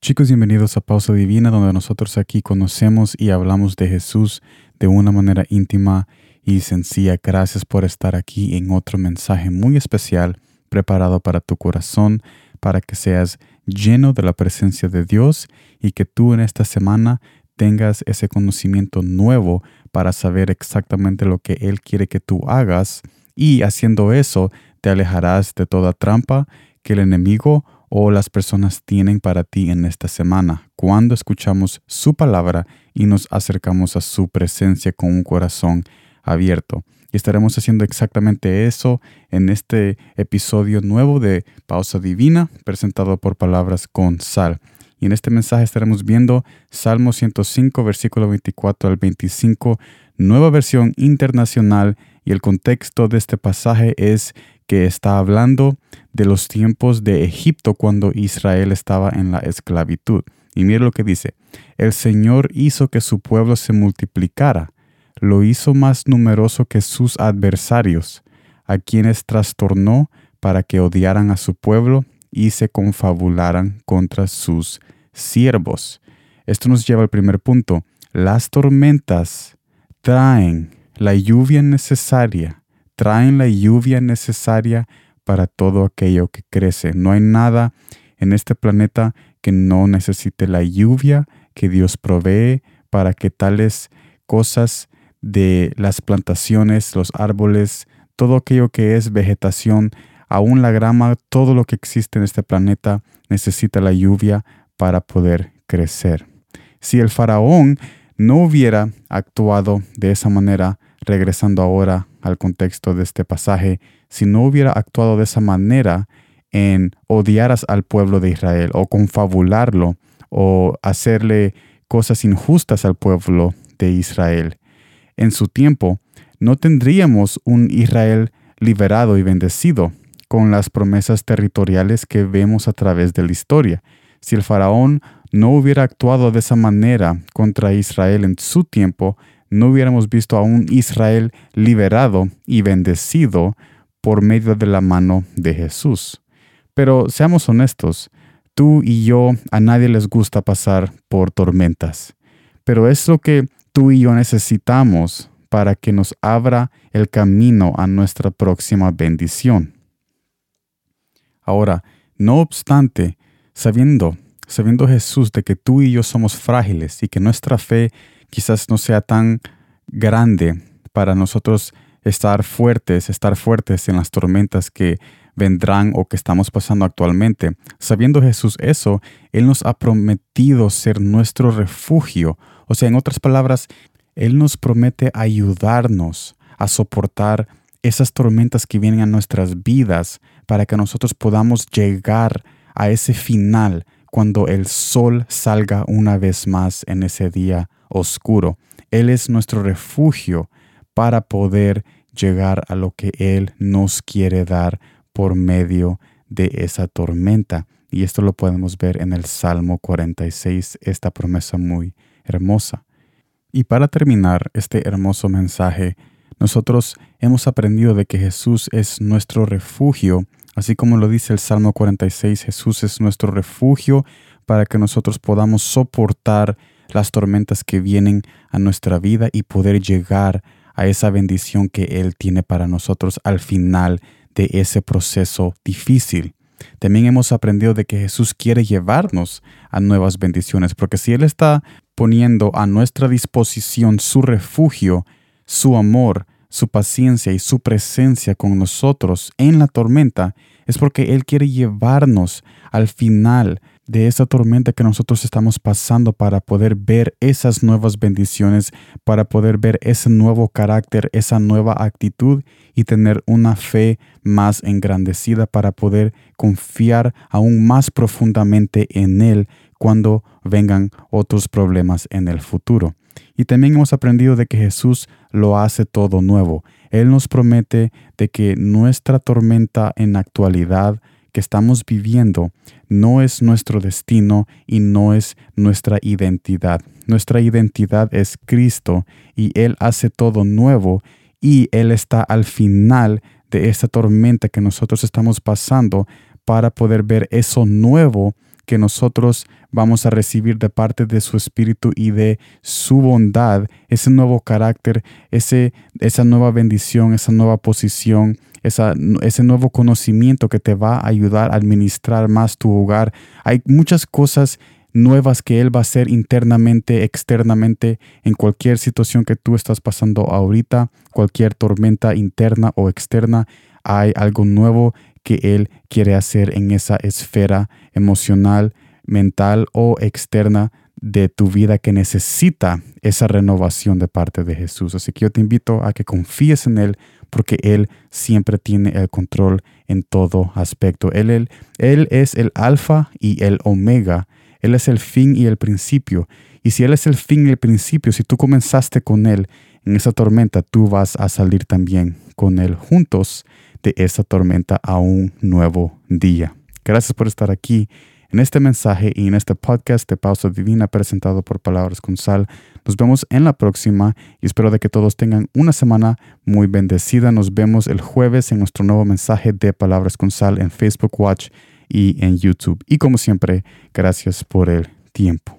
Chicos, bienvenidos a Pausa Divina, donde nosotros aquí conocemos y hablamos de Jesús de una manera íntima y sencilla. Gracias por estar aquí en otro mensaje muy especial preparado para tu corazón, para que seas lleno de la presencia de Dios y que tú en esta semana tengas ese conocimiento nuevo para saber exactamente lo que Él quiere que tú hagas y haciendo eso te alejarás de toda trampa que el enemigo o las personas tienen para ti en esta semana cuando escuchamos su palabra y nos acercamos a su presencia con un corazón abierto. Y estaremos haciendo exactamente eso en este episodio nuevo de Pausa Divina, presentado por Palabras con Sal. Y en este mensaje estaremos viendo Salmo 105, versículo 24 al 25, nueva versión internacional. Y el contexto de este pasaje es que está hablando de los tiempos de Egipto cuando Israel estaba en la esclavitud. Y mire lo que dice, el Señor hizo que su pueblo se multiplicara, lo hizo más numeroso que sus adversarios, a quienes trastornó para que odiaran a su pueblo y se confabularan contra sus siervos. Esto nos lleva al primer punto. Las tormentas traen la lluvia necesaria traen la lluvia necesaria para todo aquello que crece. No hay nada en este planeta que no necesite la lluvia que Dios provee para que tales cosas de las plantaciones, los árboles, todo aquello que es vegetación, aún la grama, todo lo que existe en este planeta necesita la lluvia para poder crecer. Si el faraón no hubiera actuado de esa manera, regresando ahora al contexto de este pasaje, si no hubiera actuado de esa manera en odiar al pueblo de Israel o confabularlo o hacerle cosas injustas al pueblo de Israel. En su tiempo, no tendríamos un Israel liberado y bendecido con las promesas territoriales que vemos a través de la historia. Si el faraón no hubiera actuado de esa manera contra Israel en su tiempo, no hubiéramos visto a un Israel liberado y bendecido por medio de la mano de Jesús. Pero seamos honestos, tú y yo a nadie les gusta pasar por tormentas, pero es lo que tú y yo necesitamos para que nos abra el camino a nuestra próxima bendición. Ahora, no obstante, sabiendo, sabiendo Jesús de que tú y yo somos frágiles y que nuestra fe quizás no sea tan grande para nosotros estar fuertes, estar fuertes en las tormentas que vendrán o que estamos pasando actualmente. Sabiendo Jesús eso, Él nos ha prometido ser nuestro refugio. O sea, en otras palabras, Él nos promete ayudarnos a soportar esas tormentas que vienen a nuestras vidas para que nosotros podamos llegar a ese final cuando el sol salga una vez más en ese día oscuro. Él es nuestro refugio para poder llegar a lo que Él nos quiere dar por medio de esa tormenta. Y esto lo podemos ver en el Salmo 46, esta promesa muy hermosa. Y para terminar este hermoso mensaje, nosotros hemos aprendido de que Jesús es nuestro refugio, así como lo dice el Salmo 46, Jesús es nuestro refugio para que nosotros podamos soportar las tormentas que vienen a nuestra vida y poder llegar a esa bendición que Él tiene para nosotros al final de ese proceso difícil. También hemos aprendido de que Jesús quiere llevarnos a nuevas bendiciones, porque si Él está poniendo a nuestra disposición su refugio, su amor, su paciencia y su presencia con nosotros en la tormenta, es porque Él quiere llevarnos al final de esa tormenta que nosotros estamos pasando para poder ver esas nuevas bendiciones, para poder ver ese nuevo carácter, esa nueva actitud y tener una fe más engrandecida para poder confiar aún más profundamente en Él cuando vengan otros problemas en el futuro. Y también hemos aprendido de que Jesús lo hace todo nuevo. Él nos promete de que nuestra tormenta en actualidad que estamos viviendo no es nuestro destino y no es nuestra identidad. Nuestra identidad es Cristo y Él hace todo nuevo y Él está al final de esta tormenta que nosotros estamos pasando para poder ver eso nuevo que nosotros vamos a recibir de parte de su Espíritu y de su bondad, ese nuevo carácter, ese, esa nueva bendición, esa nueva posición, esa, ese nuevo conocimiento que te va a ayudar a administrar más tu hogar. Hay muchas cosas nuevas que Él va a hacer internamente, externamente, en cualquier situación que tú estás pasando ahorita, cualquier tormenta interna o externa, hay algo nuevo que Él quiere hacer en esa esfera emocional, mental o externa de tu vida que necesita esa renovación de parte de Jesús. Así que yo te invito a que confíes en Él porque Él siempre tiene el control en todo aspecto. Él, él, él es el alfa y el omega él es el fin y el principio. Y si Él es el fin y el principio, si tú comenzaste con Él en esa tormenta, tú vas a salir también con Él juntos de esa tormenta a un nuevo día. Gracias por estar aquí en este mensaje y en este podcast de Pausa Divina presentado por Palabras con Sal. Nos vemos en la próxima y espero de que todos tengan una semana muy bendecida. Nos vemos el jueves en nuestro nuevo mensaje de Palabras con Sal en Facebook Watch y en YouTube. Y como siempre, gracias por el tiempo.